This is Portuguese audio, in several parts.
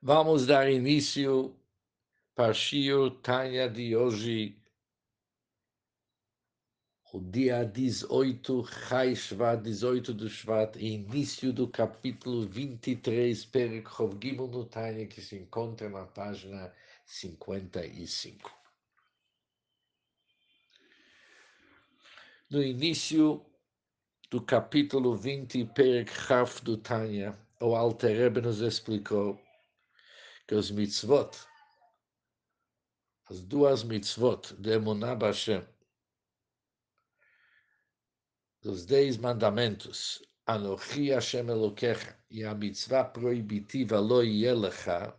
Vamos dar início para Shio Tanya de hoje, o dia 18, Chai Shvat, 18 do Shvat, início do capítulo 23, Perek Chov Gimel no Tanya, que se encontra na página 55. No início do capítulo 20, Perek Chaf do Tanya, o Alter Rebbe nos explicou que os mitzvot, as duas mitzvot de Emunah Bashem, dos dez mandamentos, Anochi Hashem Elokecha, e a mitzvah proibitiva Lo Yelecha,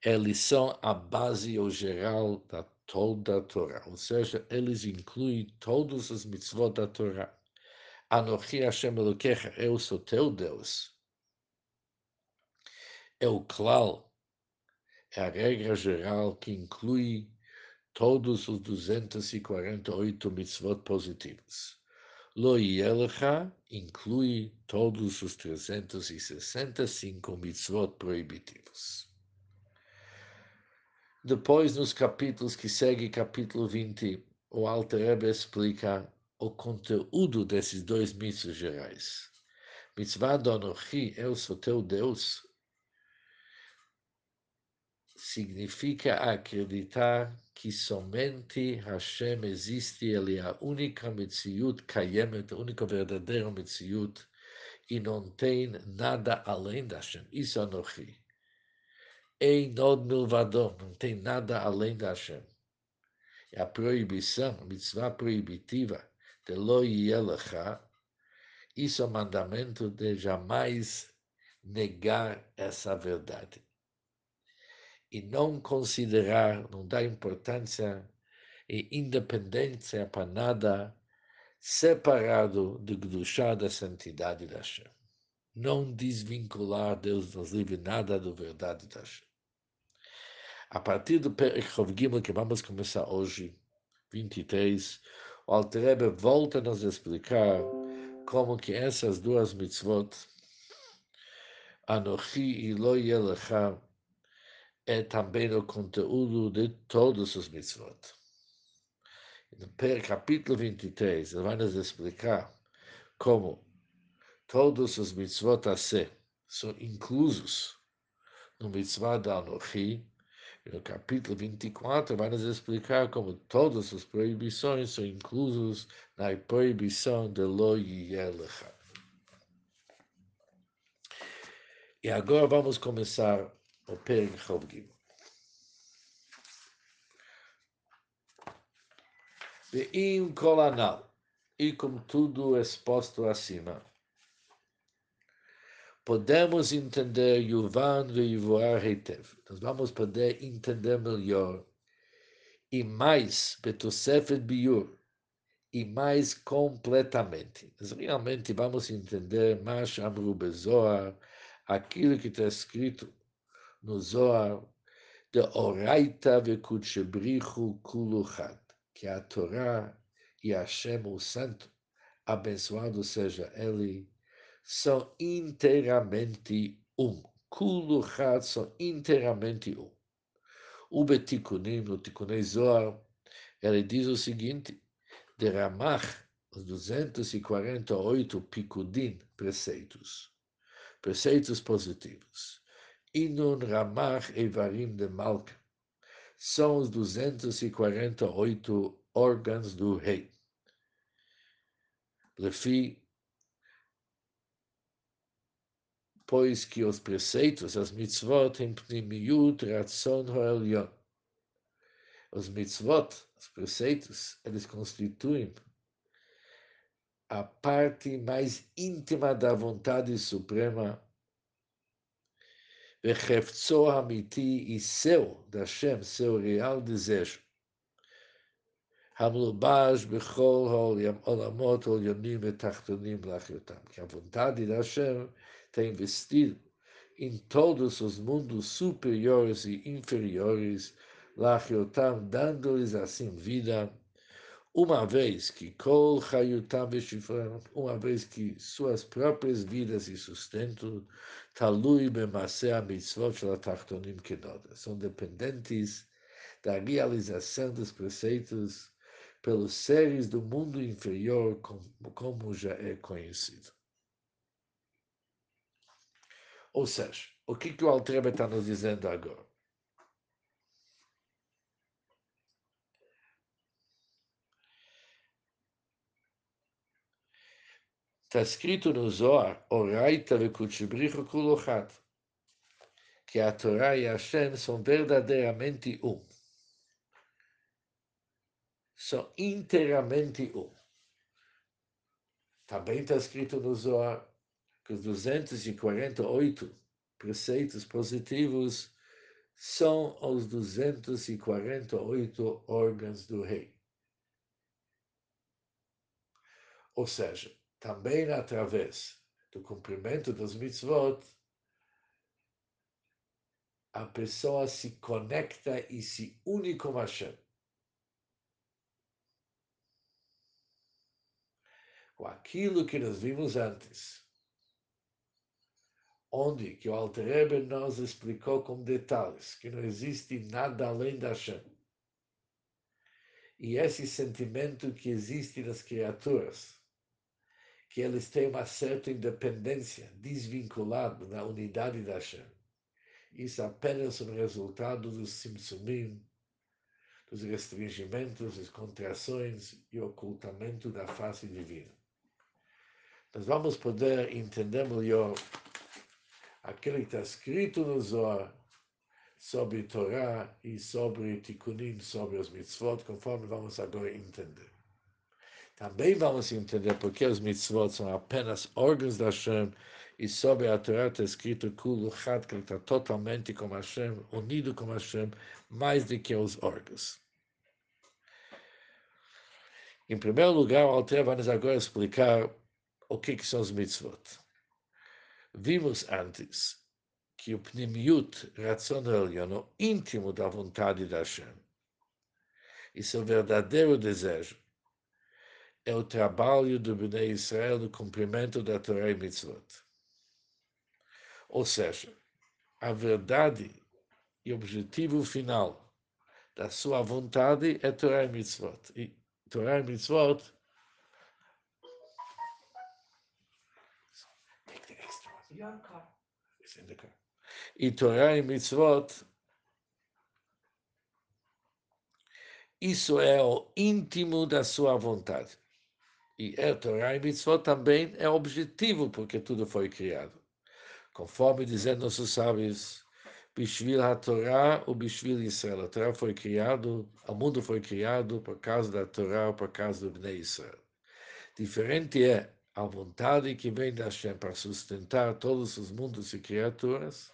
eles são a base ou geral da toda a Torá, ou seja, eles incluem todos os mitzvot da Torá. Anochi Hashem Elokecha, eu sou teu Deus. É o clal é a regra geral que inclui todos os 248 mitzvot positivos. Lo Yelecha inclui todos os 365 mitzvot proibitivos. Depois, nos capítulos que seguem, capítulo 20, o Alter Rebbe explica o conteúdo desses dois mitzvot gerais. Mitzvah do Anochi, eu sou teu Deus, significa acreditar que somente Hashem existe, ele é a única Metziut Kayemet, a única verdadeira Metziut, e não tem nada além da Hashem. Isso é Anochi. Ei Nod Milvador, não tem nada além da Hashem. E a proibição, a mitzvah proibitiva de Lo Yelecha, isso é o mandamento de jamais negar essa verdade e não considerar, não dar importância e independência para nada separado do Gdushá da santidade da Hashem. Não desvincular Deus nos livre nada da verdade da Hashem. A partir do Perek Gimel, que vamos começar hoje, 23, o Alter Rebbe volta a nos explicar como que essas duas mitzvot, Anochi e Lo Yelecha, é também o conteúdo de todos os mitzvot. No capítulo 23, ele vai nos explicar como todos os mitzvot a ser são inclusos no mitzvah da Anochi, e no capítulo 24 vai nos explicar como todas as proibições são inclusos na proibição de Lo Yelecha. E agora vamos começar Chov Gimel. Ve'im kol anal, e com tudo exposto acima, podemos entender Yuvan ve'Yivoar Heitev. Nós vamos poder entender melhor e mais Betosefet Biur, e mais completamente. Nós realmente vamos entender mais Amru Bezoar, aquilo que está escrito no Zohar, de Oraita vekutchebrichu kuluchat, que a Torá e Hashem, o Santo, abençoado seja Ele, são inteiramente um. Kuluchat são inteiramente um. O Betikunim, no Tikunei Zohar, ele diz o seguinte, de Ramach, os 248 picudim preceitos, preceitos positivos. Inun Ramach Evarim de Malka. São os 248 órgãos do rei. Lefi, pois que os preceitos, as mitzvot, em pnimiut ratzon ha'elyon. Os mitzvot, os preceitos, eles constituem a parte mais íntima da vontade suprema Rehefzo Hamiti e seu, da Shem, seu real desejo. Hamlubash Bechol Olamot Olyonim e Tachtonim Lachiotam. Que a vontade da Shem tem tá vestido em todos os mundos superiores e inferiores, Lachiotam, dando-lhes assim vida uma vez que Kol uma vez que suas próprias vidas e sustento, Talui Bemasea Mitzvot Tachtonim Kenoda, são dependentes da realização dos preceitos pelos seres do mundo inferior, como, como já é conhecido. Ou seja, o que, que o Altreba está nos dizendo agora? Está escrito no Zohar, que a Torá e a Hashem são verdadeiramente um. São inteiramente um. Também está escrito no Zohar que os 248 preceitos positivos são os 248 órgãos do rei. Ou seja, também através do cumprimento dos mitzvot, a pessoa se conecta e se une com Hashem. Com aquilo que nós vimos antes, onde que o Alter Rebbe nos explicou com detalhes que não existe nada além da Hashem. E esse sentimento que existe nas criaturas, que eles têm uma certa independência, desvinculado da unidade da Hashem. Isso é apenas um resultado dos simsumim, dos restringimentos, das contrações e ocultamento da face divina. Nós vamos poder entender melhor aquilo que está escrito no Zohar sobre Torá e sobre Tikkunim, sobre os mitzvot, conforme vamos agora entender. Também vamos entender porque os mitzvot são apenas órgãos da Hashem e sobre a Torá está escrito Kulu Chad, que está totalmente com Hashem, unido com Hashem, mais do que os órgãos. Em primeiro lugar, o Alter vai nos agora explicar o que, que são os mitzvot. Vimos antes que o pnimiut, ração o íntimo da vontade da Hashem, e seu verdadeiro desejo, é o trabalho do Bnei Israel no cumprimento da Torá e Mitzvot. Ou seja, a verdade e objetivo final da sua vontade é Torá e Mitzvot. E Torá e Mitzvot E Torá e Mitzvot isso é o íntimo da sua vontade. E a Torá e Mitzvot também é objetivo, porque tudo foi criado. Conforme dizem nossos sábios, Bishvil HaTorah o Bishvil Israel. A Torá foi criado, o mundo foi criado por causa da Torá, por causa do Bnei Israel. Diferente é a vontade que vem da Hashem para sustentar todos os mundos e criaturas,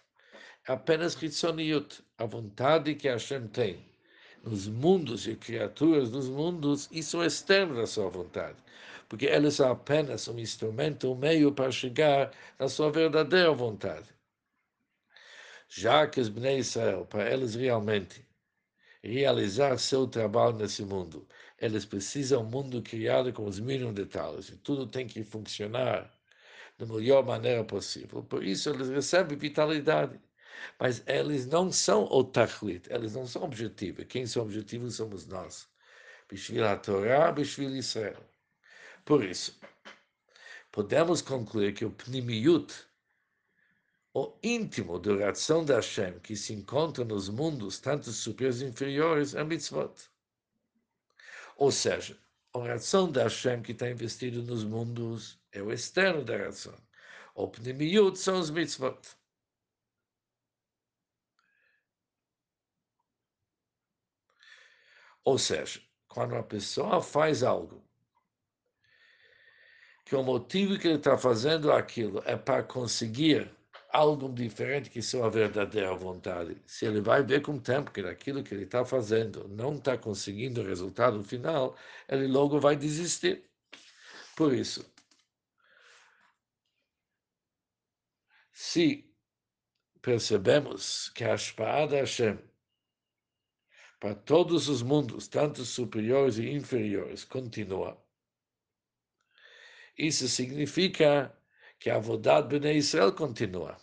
é apenas Hitzoniut, a vontade que Hashem tem nos mundos e criaturas dos mundos, isso é externo da sua vontade porque eles são apenas um instrumento, um meio para chegar na sua verdadeira vontade. Já que os Bnei Israel, para eles realmente realizar seu trabalho nesse mundo, eles precisam um mundo criado com os mínimos detalhes, e tudo tem que funcionar da melhor maneira possível. Por isso, eles recebem vitalidade. Mas eles não são o tachlit, eles não são objetivos. Quem são objetivos somos nós. Bishvil a Torá, Bishvil Israel. Por isso, podemos concluir que o pnimiut, o íntimo da oração da Hashem, que se encontra nos mundos, tanto superiores e inferiores, é mitzvot. Ou seja, a oração da Hashem que está investido nos mundos é o externo da oração. O pnimiut são os mitzvot. Ou seja, quando a pessoa faz algo que o motivo que ele está fazendo aquilo é para conseguir algo diferente que sua verdadeira vontade. Se ele vai ver com o tempo que aquilo que ele está fazendo não está conseguindo o resultado final, ele logo vai desistir. Por isso, se percebemos que a espada Hashem para todos os mundos, tanto superiores e inferiores, continua. Isso significa que a Avodat Bnei Israel continua.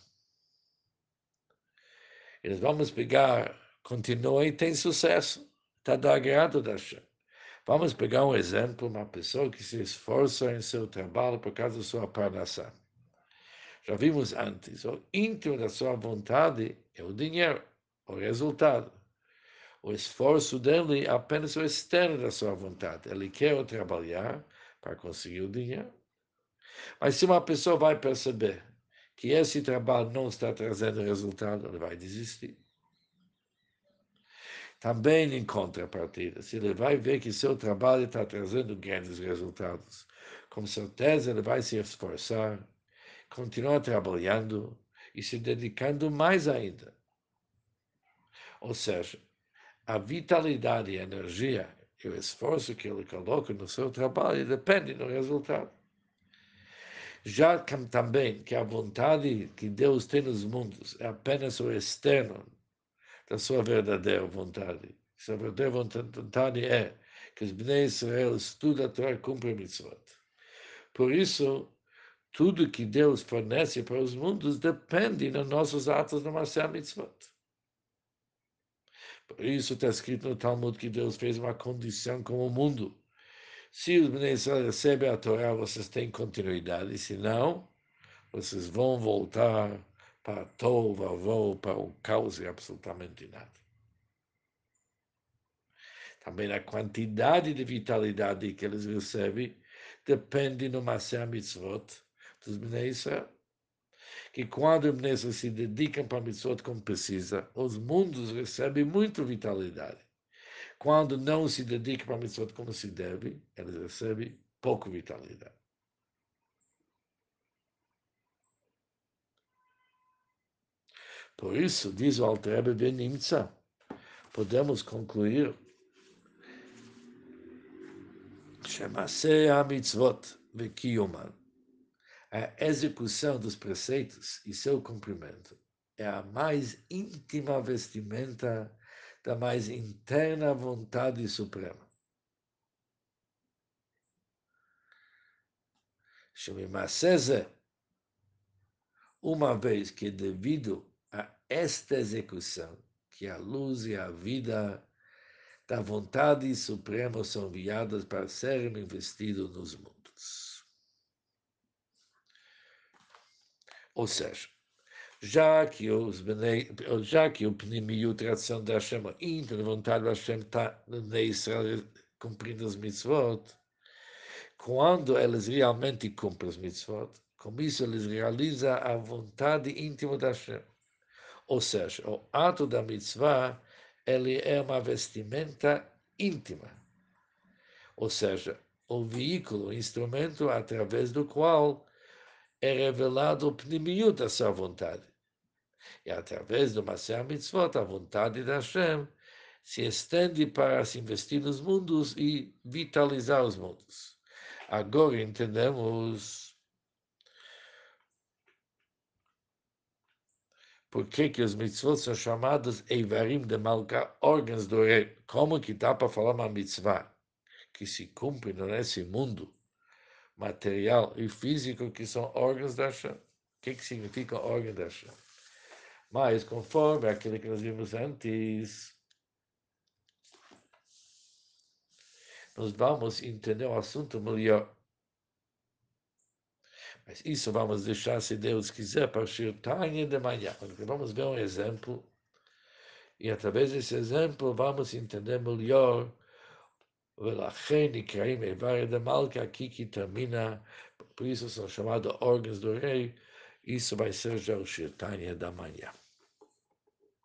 Eles vamos pegar, continua e tem sucesso. Está do agrado da Hashem. Vamos pegar um exemplo, uma pessoa que se esforça em seu trabalho por causa da sua parnassá. Já vimos antes, o íntimo da sua vontade é o dinheiro, o resultado. O esforço dele é apenas o externo da sua vontade. Ele quer trabalhar para conseguir o dinheiro. Mas se uma pessoa vai perceber que esse trabalho não está trazendo resultado, ele vai desistir. Também em contrapartida, se ele vai ver que seu trabalho está trazendo grandes resultados, com certeza ele vai se esforçar, continuar trabalhando e se dedicando mais ainda. Ou seja, a vitalidade a energia e o esforço que ele coloca no seu trabalho depende do resultado. Já também que a vontade que Deus tem nos mundos é apenas o externo da sua verdadeira vontade. Sua verdadeira vontade é que os Bnei Israel estudam a Torá e cumprem a mitzvot. Por isso, tudo que Deus fornece para os mundos depende dos nossos atos no Masé Mitzvot. Por isso está escrito no Talmud que Deus fez uma condição com o mundo. Se os Bnei Israel recebem a Torá, vocês têm continuidade, se não, vocês vão voltar para tova, vou para o caos e absolutamente nada. Também a quantidade de vitalidade que eles recebem depende no Masé Mitzvot dos Bnei Israel. Que quando os Bnei se dedicam para a Mitzvot como precisa, os mundos recebem muita vitalidade. Quando não se dedicam para a Mitzvot como se deve, eles recebem pouca vitalidade. Por isso, diz o Altrebe Benimtza, podemos concluir. Shemase HaMitzvot Vekiyuman a execução dos preceitos e seu cumprimento é a mais íntima vestimenta da mais interna vontade suprema. Shemimaceze, uma vez que devido a esta execução, que a luz e a vida da vontade suprema são enviadas para serem investidos nos mundos. Ou seja, já que, os já que o Pnimiu, tradução da Hashem, íntima vontade da Hashem está no Israel cumprindo as mitzvot, quando eles realmente cumprem as mitzvot, com isso eles realizam a vontade íntima da Hashem. Ou seja, o ato da mitzvah ele é uma vestimenta íntima. Ou seja, o veículo, o instrumento através do qual é revelado o pnimiut da sua vontade. E através do Maser Mitzvot, a vontade da Hashem se estende para se investir nos mundos e vitalizar os mundos. Agora entendemos por que, que os mitzvot são chamados Eivarim de Malka, órgãos do rei. Como que dá para falar uma mitzvah que se cumpre nesse mundo material e físico que são órgãos da Hashem? O que, que significa órgão da Hashem? Mas, conforme aquilo que nós vimos antes, nós vamos entender o assunto melhor. Mas isso vamos deixar, se Deus quiser, para Shirtanya de manhã. Vamos ver um exemplo. E através desse exemplo vamos entender melhor por isso são chamados órgãos do rei, isso vai ser já o Shirtanya da manhã.